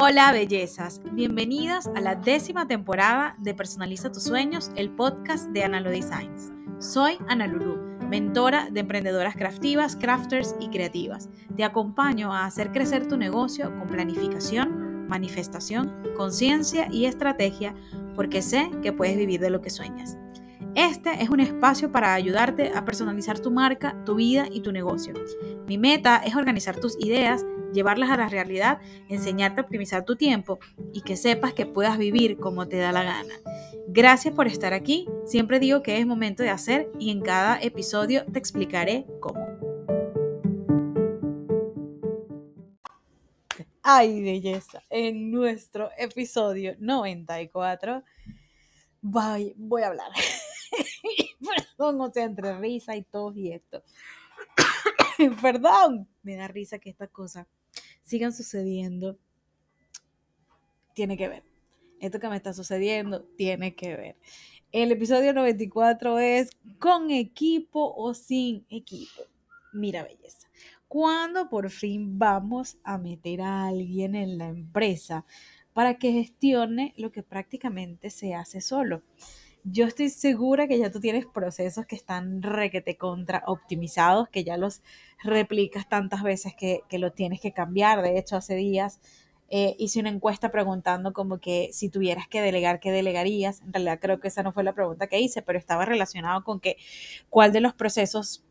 Hola bellezas, bienvenidas a la décima temporada de Personaliza tus sueños, el podcast de Analo Designs. Soy Ana Lulu, mentora de emprendedoras craftivas, crafters y creativas. Te acompaño a hacer crecer tu negocio con planificación, manifestación, conciencia y estrategia porque sé que puedes vivir de lo que sueñas. Este es un espacio para ayudarte a personalizar tu marca, tu vida y tu negocio. Mi meta es organizar tus ideas llevarlas a la realidad, enseñarte a optimizar tu tiempo y que sepas que puedas vivir como te da la gana. Gracias por estar aquí. Siempre digo que es momento de hacer y en cada episodio te explicaré cómo. Ay, belleza. En nuestro episodio 94 voy, voy a hablar. Perdón, o sea, entre risa y todo y esto. Perdón, me da risa que esta cosa sigan sucediendo, tiene que ver. Esto que me está sucediendo tiene que ver. El episodio 94 es con equipo o sin equipo. Mira, belleza. ¿Cuándo por fin vamos a meter a alguien en la empresa para que gestione lo que prácticamente se hace solo? Yo estoy segura que ya tú tienes procesos que están requete contra optimizados, que ya los replicas tantas veces que, que lo tienes que cambiar. De hecho, hace días eh, hice una encuesta preguntando como que si tuvieras que delegar, ¿qué delegarías? En realidad creo que esa no fue la pregunta que hice, pero estaba relacionado con que cuál de los procesos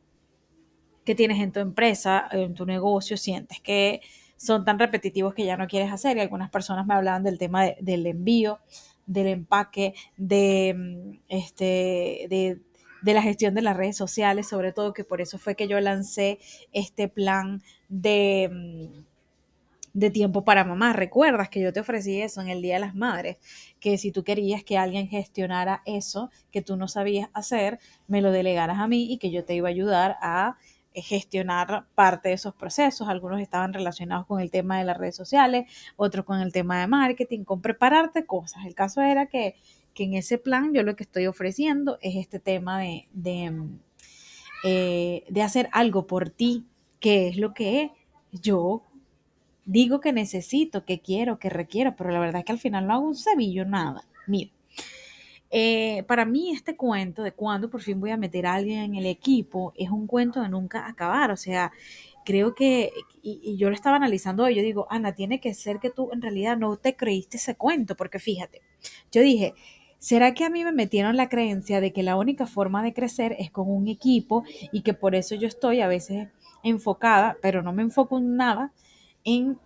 que tienes en tu empresa, en tu negocio, sientes que son tan repetitivos que ya no quieres hacer. Y algunas personas me hablaban del tema del envío, del empaque, de, mm, este, de, la gestión de las redes sociales, sobre todo que por eso fue que yo lancé este plan de, mm, de tiempo para mamá. Recuerdas que yo te ofrecí eso en el Día de las Madres, que si tú querías que alguien gestionara eso que tú no sabías hacer, me lo delegaras a mí y que yo te iba a ayudar a gestionar parte de esos procesos. Algunos estaban relacionados con el tema de las redes sociales, otros con el tema de marketing, con prepararte cosas. El caso era que, en ese plan yo lo que estoy ofreciendo es este tema de, de, eh, de hacer algo por ti, que es lo que yo digo que necesito, que quiero, que requiero, pero la verdad es que al final no hago un cebillo, nada. Mira, eh, para mí este cuento de cuándo por fin voy a meter a alguien en el equipo es un cuento de nunca acabar. O sea, creo que, y, yo lo estaba analizando hoy, yo digo, Ana, tiene que ser que tú en realidad no te creíste ese cuento, porque fíjate, yo dije, ¿será que a mí me metieron la creencia de que la única forma de crecer es con un equipo y que por eso yo estoy a veces enfocada, pero no me enfoco en nada, en,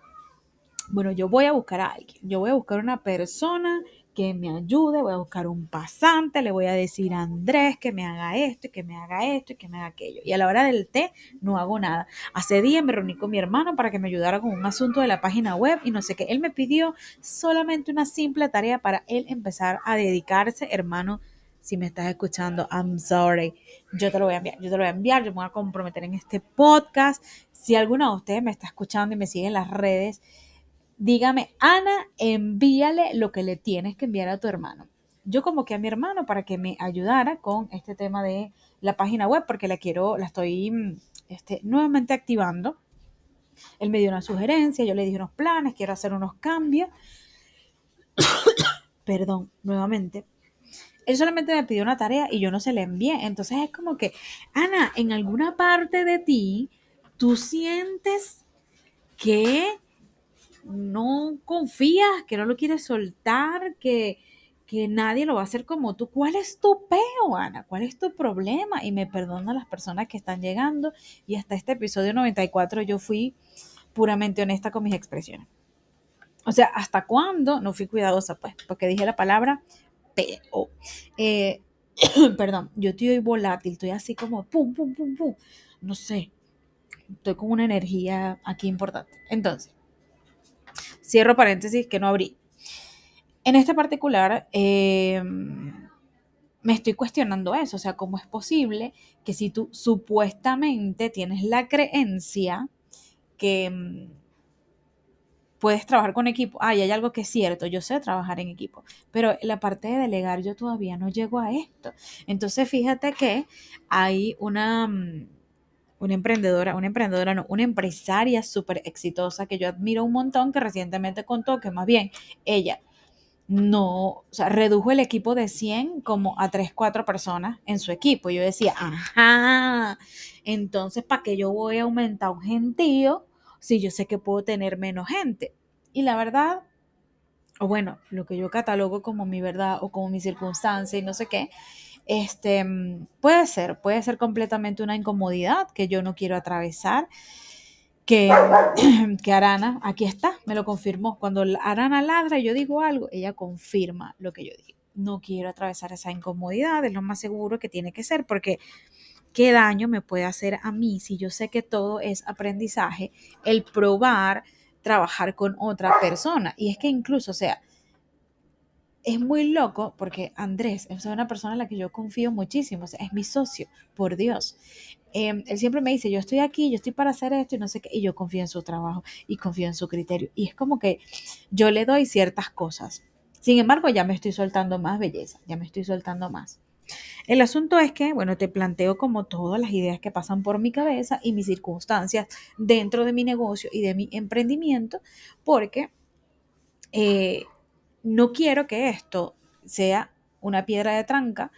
bueno, yo voy a buscar a alguien, yo voy a buscar una persona que me ayude, voy a buscar un pasante, le voy a decir a Andrés que me haga esto y que me haga esto y que me haga aquello. Y a la hora del té no hago nada. Hace días me reuní con mi hermano para que me ayudara con un asunto de la página web y no sé qué. Él me pidió solamente una simple tarea para él empezar a dedicarse, hermano. Si me estás escuchando, I'm sorry. Yo te lo voy a enviar. Yo te lo voy a enviar. Yo me voy a comprometer en este podcast. Si alguno de ustedes me está escuchando y me sigue en las redes, dígame, Ana, envíale lo que le tienes que enviar a tu hermano. Yo como que a mi hermano para que me ayudara con este tema de la página web, porque la quiero, la estoy mm, este, nuevamente activando. Él me dio una sugerencia, yo le dije unos planes, quiero hacer unos cambios. Perdón, nuevamente. Él solamente me pidió una tarea y yo no se la envié. Entonces es como que, Ana, en alguna parte de ti, tú sientes que no confías, que no lo quieres soltar, que, que nadie lo va a hacer como tú. ¿Cuál es tu peo, Ana? ¿Cuál es tu problema? Y me perdonan las personas que están llegando. Y hasta este episodio 94 yo fui puramente honesta con mis expresiones. O sea, ¿hasta cuándo? No fui cuidadosa, pues, porque dije la palabra peo. Eh, perdón, yo estoy volátil, estoy así como pum, pum, pum, pum. No sé, estoy con una energía aquí importante. Entonces, Cierro paréntesis que no abrí. En este particular, em, me estoy cuestionando eso, o sea, ¿cómo es posible que si tú supuestamente tienes la creencia que em, puedes trabajar con equipo, ay, hay algo que es cierto, yo sé trabajar en equipo, pero la parte de delegar yo todavía no llego a esto. Entonces, fíjate que hay una, mm, una emprendedora, una emprendedora no, una empresaria súper exitosa que yo admiro un montón, que recientemente contó que más bien ella no, o sea, redujo el equipo de 100 como a 3, 4 personas en su equipo. Yo decía, ajá, entonces, ¿para qué yo voy a aumentar un gentío si yo sé que puedo tener menos gente? Y la verdad, o bueno, lo que yo catalogo como mi verdad o como mi circunstancia y no sé qué, este, puede ser, puede ser completamente una incomodidad que yo no quiero atravesar que, que Arana, aquí está, me lo confirmó. Cuando Arana ladra y yo digo algo, ella confirma lo que yo digo. No quiero atravesar esa incomodidad, es lo más seguro que tiene que ser, porque qué daño me puede hacer a mí si yo sé que todo es aprendizaje, el probar trabajar con otra persona. Y es que incluso, o sea, es muy loco porque Andrés es una persona en la que yo confío muchísimo, es mi socio, por Dios. Em, él siempre me dice, yo estoy aquí, yo estoy para hacer esto y no sé qué, y yo confío en su trabajo y confío en su criterio. Y es como que yo le doy ciertas cosas. Sin embargo, ya me estoy soltando más belleza, ya me estoy soltando más. El asunto es que, bueno, te planteo como todas las ideas que pasan por mi cabeza y mis circunstancias dentro de mi negocio y de mi emprendimiento, porque eh, no quiero que esto sea una piedra de tranca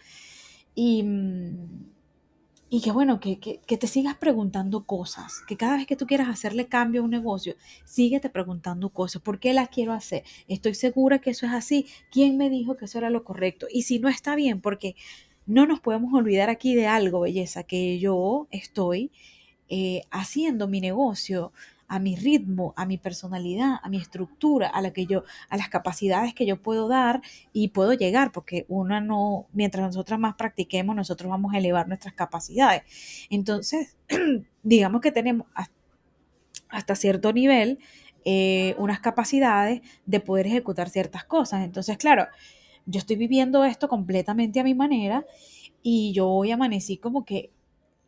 y, mm, que bueno, que, te sigas preguntando cosas, que cada vez que tú quieras hacerle cambio a un negocio, síguete preguntando cosas, ¿por qué las quiero hacer? ¿Estoy segura que eso es así? ¿Quién me dijo que eso era lo correcto? Y si no está bien, porque no nos podemos olvidar aquí de algo, belleza, que yo estoy eh, haciendo mi negocio a mi ritmo, a mi personalidad, a mi estructura, a la que yo, a las capacidades que yo puedo dar y puedo llegar, porque una no, mientras nosotras más practiquemos, nosotros vamos a elevar nuestras capacidades. Entonces, digamos que tenemos hasta cierto nivel eh, unas capacidades de poder ejecutar ciertas cosas. Entonces, claro, yo estoy viviendo esto completamente a mi manera y yo hoy amanecí como que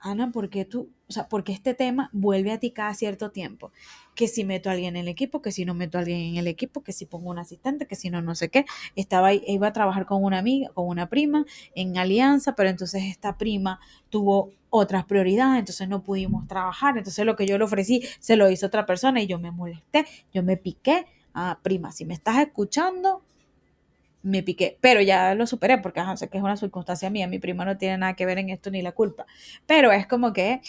Ana, ¿por qué tú, o sea, porque este tema vuelve a ti cada cierto tiempo? Que si meto a alguien en el equipo, que si no meto a alguien en el equipo, que si pongo un asistente, que si no, no sé qué. Estaba iba a trabajar con una amiga, con una prima en alianza, pero entonces esta prima tuvo otras prioridades, entonces no pudimos trabajar. Entonces lo que yo le ofrecí se lo hizo otra persona y yo me molesté, yo me piqué. Ah, prima, si me estás escuchando, me piqué, pero ya lo superé porque sé que es una circunstancia mía, mi prima no tiene nada que ver en esto ni la culpa, pero es como que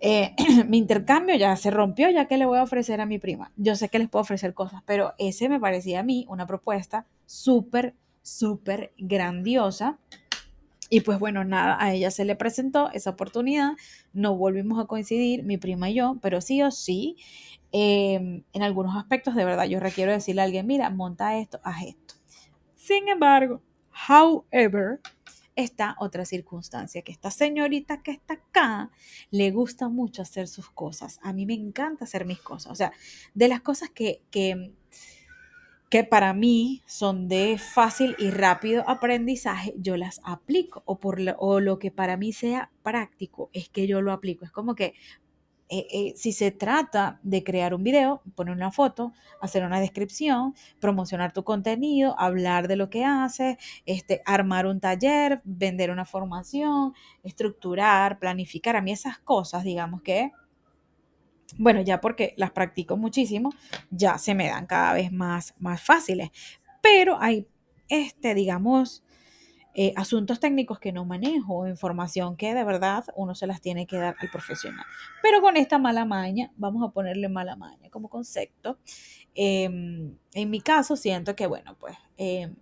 eh, mi intercambio ya se rompió, ya que le voy a ofrecer a mi prima. Yo sé que les puedo ofrecer cosas, pero ese me parecía a mí una propuesta súper, súper grandiosa. Y pues bueno, nada, a ella se le presentó esa oportunidad, no volvimos a coincidir, mi prima y yo, pero sí o sí, em, en algunos aspectos de verdad yo requiero decirle a alguien, mira, monta esto, haz esto. Sin embargo, however, está otra circunstancia, que esta señorita que está acá le gusta mucho hacer sus cosas. A mí me encanta hacer mis cosas. O sea, de las cosas que, que, que para mí son de fácil y rápido aprendizaje, yo las aplico. O, por o lo que para mí sea práctico, es que yo lo aplico. Es como que eh, eh, si se trata de crear un video, poner una foto, hacer una descripción, promocionar tu contenido, hablar de lo que haces, este, armar un taller, vender una formación, estructurar, planificar, a mí esas cosas, digamos que, bueno, ya porque las practico muchísimo, ya se me dan cada vez más, más fáciles. Pero hay, este, digamos, eh, asuntos técnicos que no manejo, información que de verdad uno se las tiene que dar al profesional. Pero con esta mala maña, vamos a ponerle mala maña como concepto. Em, en mi caso, siento que, bueno, pues em,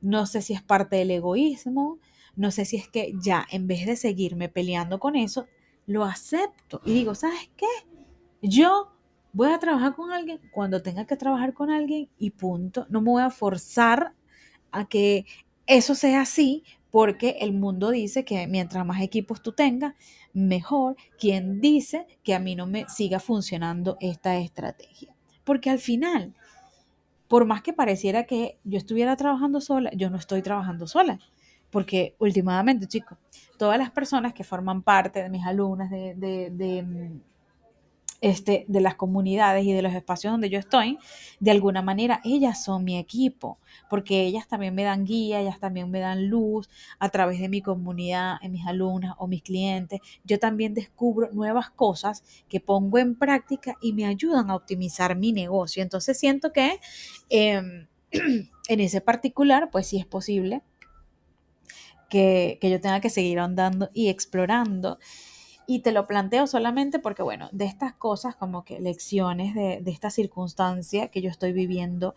no sé si es parte del egoísmo, no sé si es que ya en vez de seguirme peleando con eso, lo acepto y digo, ¿sabes qué? Yo voy a trabajar con alguien cuando tenga que trabajar con alguien y punto. No me voy a forzar a que eso sea así porque el mundo dice que mientras más equipos tú tengas, mejor. Quien dice que a mí no me siga funcionando esta estrategia. Porque al final, por más que pareciera que yo estuviera trabajando sola, yo no estoy trabajando sola. Porque últimamente, chicos, todas las personas que forman parte de mis alumnas, de, este, de las comunidades y de los espacios donde yo estoy, de alguna manera ellas son mi equipo, porque ellas también me dan guía, ellas también me dan luz a través de mi comunidad, en mis alumnas o mis clientes. Yo también descubro nuevas cosas que pongo en práctica y me ayudan a optimizar mi negocio. Entonces siento que em, en ese particular, pues sí es posible que, que yo tenga que seguir andando y explorando y te lo planteo solamente porque, bueno, de estas cosas, como que lecciones de, de esta circunstancia que yo estoy viviendo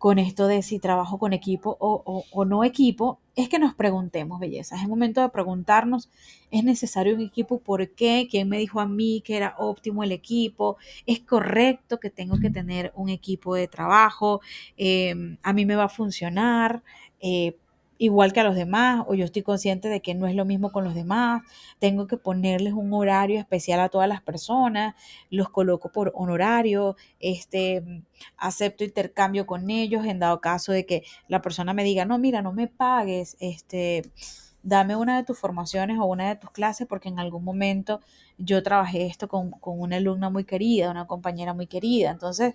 con esto de si trabajo con equipo o, o, no equipo, es que nos preguntemos, belleza. Es momento de preguntarnos, ¿es necesario un equipo? ¿Por qué? ¿Quién me dijo a mí que era óptimo el equipo? ¿Es correcto que tengo que tener un equipo de trabajo? Eh, ¿A mí me va a funcionar? Eh, igual que a los demás o yo estoy consciente de que no es lo mismo con los demás, tengo que ponerles un horario especial a todas las personas, los coloco por honorario, este, acepto intercambio con ellos en dado caso de que la persona me diga, no, mira, no me pagues, este, dame una de tus formaciones o una de tus clases porque en algún momento yo trabajé esto con, una alumna muy querida, una compañera muy querida. Entonces,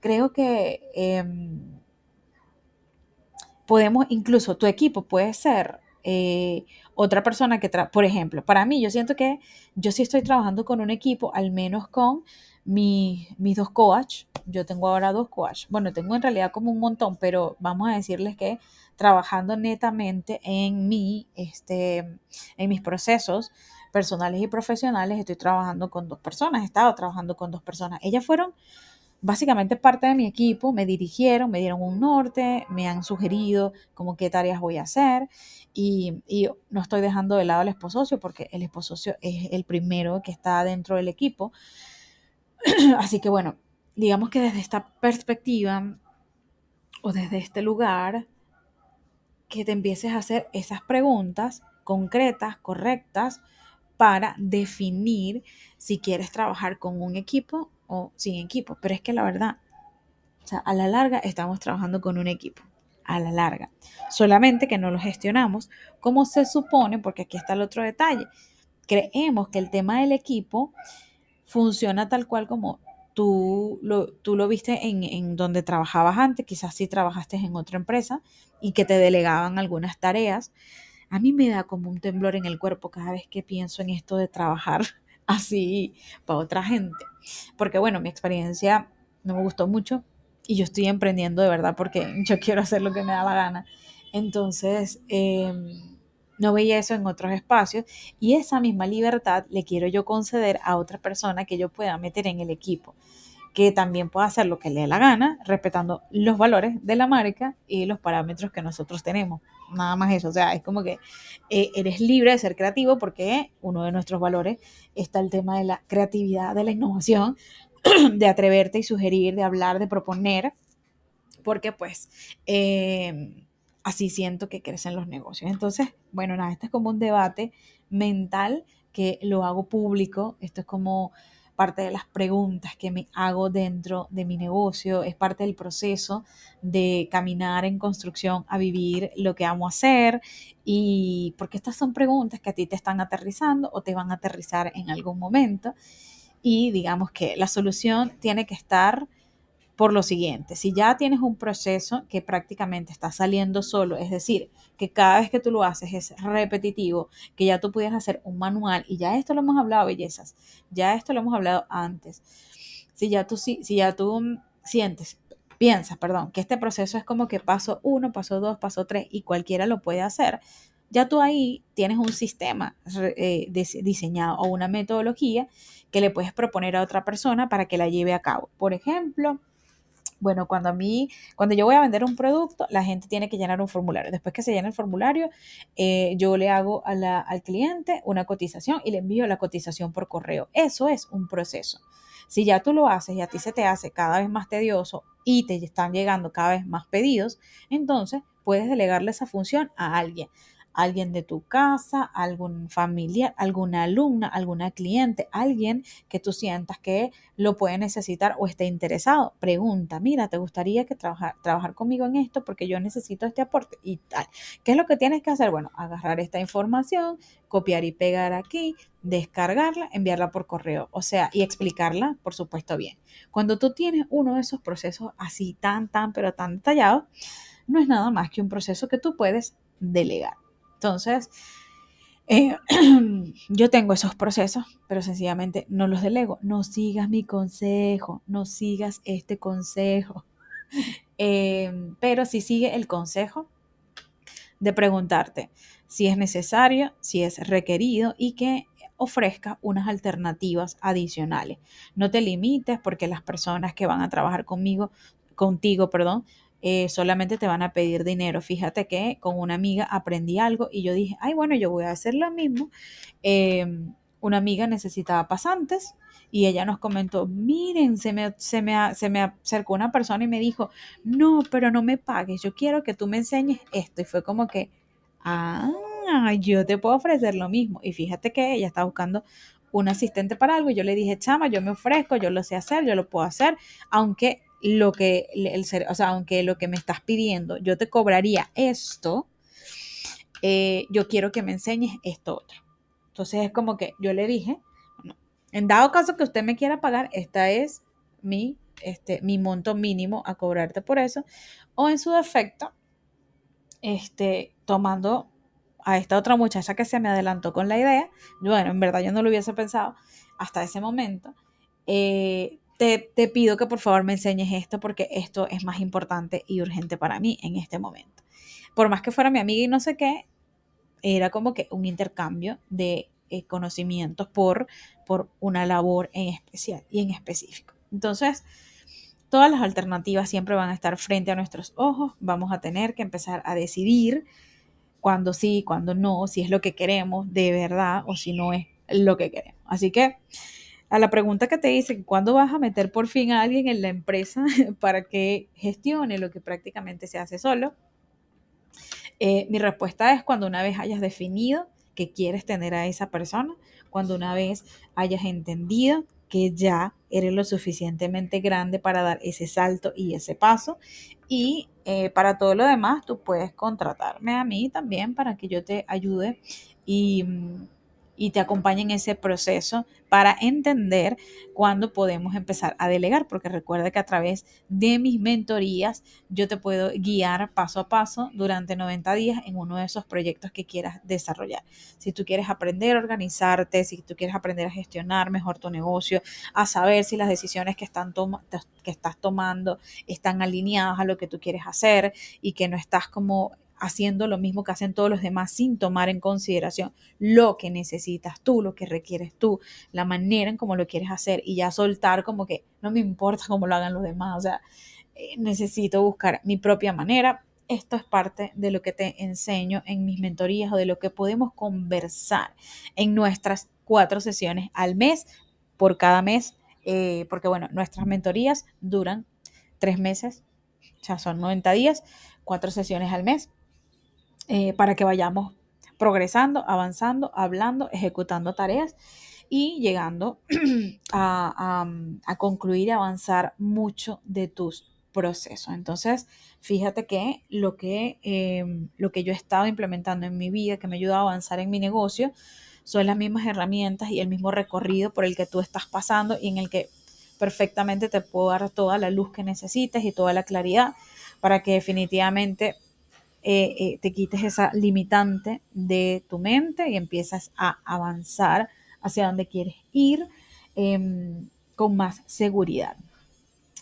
creo que... Em, podemos, incluso tu equipo puede ser eh, otra persona que, por ejemplo, para mí, yo siento que yo sí estoy trabajando con un equipo, al menos con mis dos coach. Yo tengo ahora dos coach. Bueno, tengo en realidad como un montón, pero vamos a decirles que trabajando netamente en mí, este, en mis procesos personales y profesionales, estoy trabajando con dos personas, he estado trabajando con dos personas. Ellas fueron básicamente parte de mi equipo me dirigieron, me dieron un norte, me han sugerido como qué tareas voy a hacer y, no estoy dejando de lado al esposocio porque el esposocio es el primero que está dentro del equipo. Así que bueno, digamos que desde esta perspectiva o desde este lugar, que te empieces a hacer esas preguntas concretas, correctas, para definir si quieres trabajar con un equipo o sin equipo. Pero es que la verdad, o sea, a la larga estamos trabajando con un equipo. A la larga. Solamente que no lo gestionamos como se supone, porque aquí está el otro detalle. Creemos que el tema del equipo funciona tal cual como tú lo, tú lo viste en, en, donde trabajabas antes, quizás sí trabajaste en otra empresa y que te delegaban algunas tareas. A mí me da como un temblor en el cuerpo cada vez que pienso en esto de trabajar así para otra gente. Porque bueno, mi experiencia no me gustó mucho y yo estoy emprendiendo de verdad porque yo quiero hacer lo que me da la gana. Entonces, em, no veía eso en otros espacios y esa misma libertad le quiero yo conceder a otra persona que yo pueda meter en el equipo que también pueda hacer lo que le dé la gana, respetando los valores de la marca y los parámetros que nosotros tenemos nada más eso. O sea, es como que eh, eres libre de ser creativo porque uno de nuestros valores está el tema de la creatividad, de la innovación, de atreverte y sugerir, de hablar, de proponer, porque pues eh, así siento que crecen los negocios. Entonces, bueno, nada, este es como un debate mental que lo hago público, esto es como parte de las preguntas que me hago dentro de mi negocio, es parte del proceso de caminar en construcción a vivir lo que amo hacer. Y porque estas son preguntas que a ti te están aterrizando o te van a aterrizar en algún momento. Y digamos que la solución tiene que estar por lo siguiente, si ya tienes un proceso que prácticamente está saliendo solo, es decir, que cada vez que tú lo haces es repetitivo, que ya tú pudieras hacer un manual, y ya esto lo hemos hablado, bellezas, ya esto lo hemos hablado antes, si ya tú, si, si ya tú sientes, piensas, perdón, que este proceso es como que paso uno, paso dos, paso tres, y cualquiera lo puede hacer, ya tú ahí tienes un sistema eh, diseñado o una metodología que le puedes proponer a otra persona para que la lleve a cabo. Por ejemplo, bueno, cuando a mí, cuando yo voy a vender un producto, la gente tiene que llenar un formulario. Después que se llena el formulario, eh, yo le hago al cliente una cotización y le envío la cotización por correo. Eso es un proceso. Si ya tú lo haces y a ti se te hace cada vez más tedioso y te están llegando cada vez más pedidos, entonces puedes delegarle esa función a alguien. Alguien de tu casa, algún familiar, alguna alumna, alguna cliente, alguien que tú sientas que lo puede necesitar o esté interesado. Pregunta, mira, ¿te gustaría que trabajar, trabajar conmigo en esto? Porque yo necesito este aporte y tal. ¿Qué es lo que tienes que hacer? Bueno, agarrar esta información, copiar y pegar aquí, descargarla, enviarla por correo, o sea, y explicarla, por supuesto, bien. Cuando tú tienes uno de esos procesos así tan, tan, pero tan detallado, no es nada más que un proceso que tú puedes delegar. Entonces, eh, yo tengo esos procesos, pero sencillamente no los delego. No sigas mi consejo, no sigas este consejo. Em, pero si sigue el consejo de preguntarte si es necesario, si es requerido y que ofrezca unas alternativas adicionales. No te limites porque las personas que van a trabajar conmigo, contigo, perdón, eh, solamente te van a pedir dinero. Fíjate que con una amiga aprendí algo y yo dije, ay, bueno, yo voy a hacer lo mismo. Em, una amiga necesitaba pasantes y ella nos comentó, miren, se me, se, me, se me acercó una persona y me dijo, no, pero no me pagues, yo quiero que tú me enseñes esto. Y fue como que, ah, yo te puedo ofrecer lo mismo. Y fíjate que ella está buscando un asistente para algo y yo le dije, chama, yo me ofrezco, yo lo sé hacer, yo lo puedo hacer, aunque lo que, el, o sea, aunque lo que me estás pidiendo, yo te cobraría esto, eh, yo quiero que me enseñes esto otro. Entonces es como que yo le dije, en dado caso que usted me quiera pagar, esta es mi, este, mi monto mínimo a cobrarte por eso, o en su defecto, este, tomando a esta otra muchacha que se me adelantó con la idea, bueno, en verdad yo no lo hubiese pensado hasta ese momento, eh, te, pido que por favor me enseñes esto porque esto es más importante y urgente para mí en este momento. Por más que fuera mi amiga y no sé qué, era como que un intercambio de eh, conocimientos por, por una labor en especial y en específico. Entonces, todas las alternativas siempre van a estar frente a nuestros ojos. Vamos a tener que empezar a decidir cuándo sí, cuándo no, si es lo que queremos de verdad o si no es lo que queremos. Así que a la pregunta que te dice, ¿cuándo vas a meter por fin a alguien en la empresa para que gestione lo que prácticamente se hace solo? Eh, mi respuesta es cuando una vez hayas definido que quieres tener a esa persona, cuando una vez hayas entendido que ya eres lo suficientemente grande para dar ese salto y ese paso. Y eh, para todo lo demás, tú puedes contratarme a mí también para que yo te ayude y mm, y te acompañe en ese proceso para entender cuándo podemos empezar a delegar, porque recuerda que a través de mis mentorías yo te puedo guiar paso a paso durante 90 días en uno de esos proyectos que quieras desarrollar. Si tú quieres aprender a organizarte, si tú quieres aprender a gestionar mejor tu negocio, a saber si las decisiones que, están que estás tomando están alineadas a lo que tú quieres hacer y que no estás como haciendo lo mismo que hacen todos los demás sin tomar en consideración lo que necesitas tú, lo que requieres tú, la manera en cómo lo quieres hacer y ya soltar como que no me importa cómo lo hagan los demás, o sea, eh, necesito buscar mi propia manera. Esto es parte de lo que te enseño en mis mentorías o de lo que podemos conversar en nuestras cuatro sesiones al mes, por cada mes, eh, porque bueno, nuestras mentorías duran tres meses, o sea, son 90 días, cuatro sesiones al mes eh, para que vayamos progresando, avanzando, hablando, ejecutando tareas y llegando a, concluir y avanzar mucho de tus procesos. Entonces, fíjate que lo que, em, lo que yo he estado implementando en mi vida, que me ayuda a avanzar en mi negocio, son las mismas herramientas y el mismo recorrido por el que tú estás pasando y en el que perfectamente te puedo dar toda la luz que necesites y toda la claridad para que definitivamente eh, eh, te quites esa limitante de tu mente y empiezas a avanzar hacia donde quieres ir em, con más seguridad.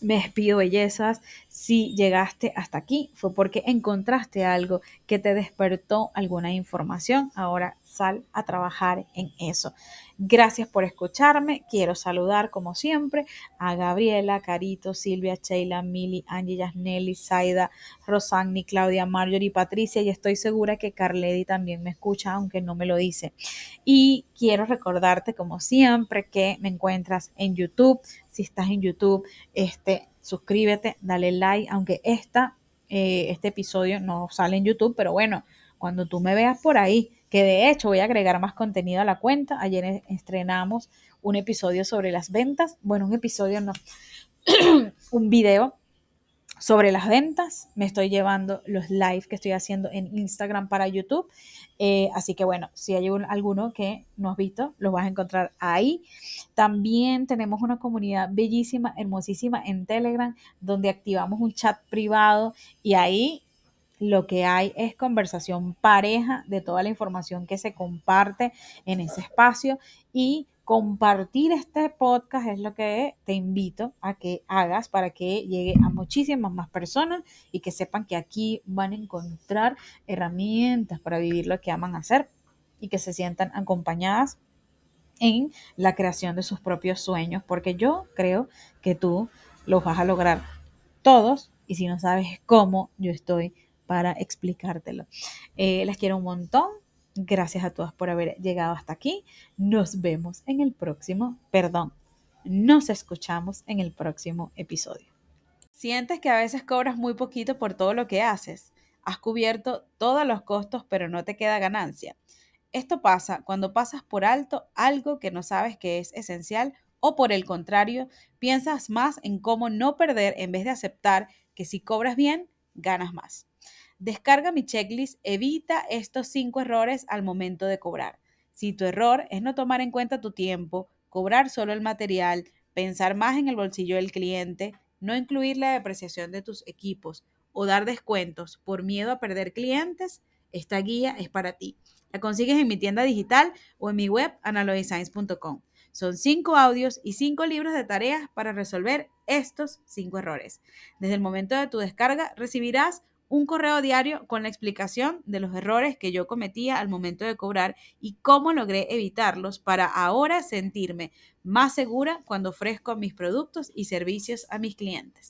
Me despido, bellezas. Si llegaste hasta aquí fue porque encontraste algo que te despertó alguna información. Ahora sal a trabajar en eso. Gracias por escucharme. Quiero saludar, como siempre, a Gabriela, Carito, Silvia, Sheila, Mili, Angie, Yasneli, Zaida, Rosagni, Claudia, Marjorie, Patricia y estoy segura que Carledi también me escucha, aunque no me lo dice. Y quiero recordarte, como siempre, que me encuentras en YouTube. Si estás en YouTube, este, suscríbete, dale like, aunque esta, eh, este episodio no sale en YouTube, pero bueno cuando tú me veas por ahí, que de hecho voy a agregar más contenido a la cuenta. Ayer estrenamos un episodio sobre las ventas. Bueno, un episodio no, un video sobre las ventas. Me estoy llevando los live que estoy haciendo en Instagram para YouTube. Eh, así que bueno, si hay alguno que no has visto, lo vas a encontrar ahí. También tenemos una comunidad bellísima, hermosísima en Telegram, donde activamos un chat privado y ahí lo que hay es conversación pareja de toda la información que se comparte en ese espacio y compartir este podcast es lo que te invito a que hagas para que llegue a muchísimas más personas y que sepan que aquí van a encontrar herramientas para vivir lo que aman hacer y que se sientan acompañadas en la creación de sus propios sueños, porque yo creo que tú los vas a lograr todos y si no sabes cómo, yo estoy para explicártelo. Eh, les quiero un montón. Gracias a todas por haber llegado hasta aquí. Nos vemos en el próximo, perdón, nos escuchamos en el próximo episodio. Sientes que a veces cobras muy poquito por todo lo que haces. Has cubierto todos los costos, pero no te queda ganancia. Esto pasa cuando pasas por alto algo que no sabes que es esencial o por el contrario, piensas más en cómo no perder en vez de aceptar que si cobras bien, ganas más. Descarga mi checklist, evita estos cinco errores al momento de cobrar. Si tu error es no tomar en cuenta tu tiempo, cobrar solo el material, pensar más en el bolsillo del cliente, no incluir la depreciación de tus equipos o dar descuentos por miedo a perder clientes, esta guía es para ti. La consigues en mi tienda digital o en mi web analogisigns.com. Son cinco audios y cinco libros de tareas para resolver estos cinco errores. Desde el momento de tu descarga recibirás un correo diario con la explicación de los errores que yo cometía al momento de cobrar y cómo logré evitarlos para ahora sentirme más segura cuando ofrezco mis productos y servicios a mis clientes.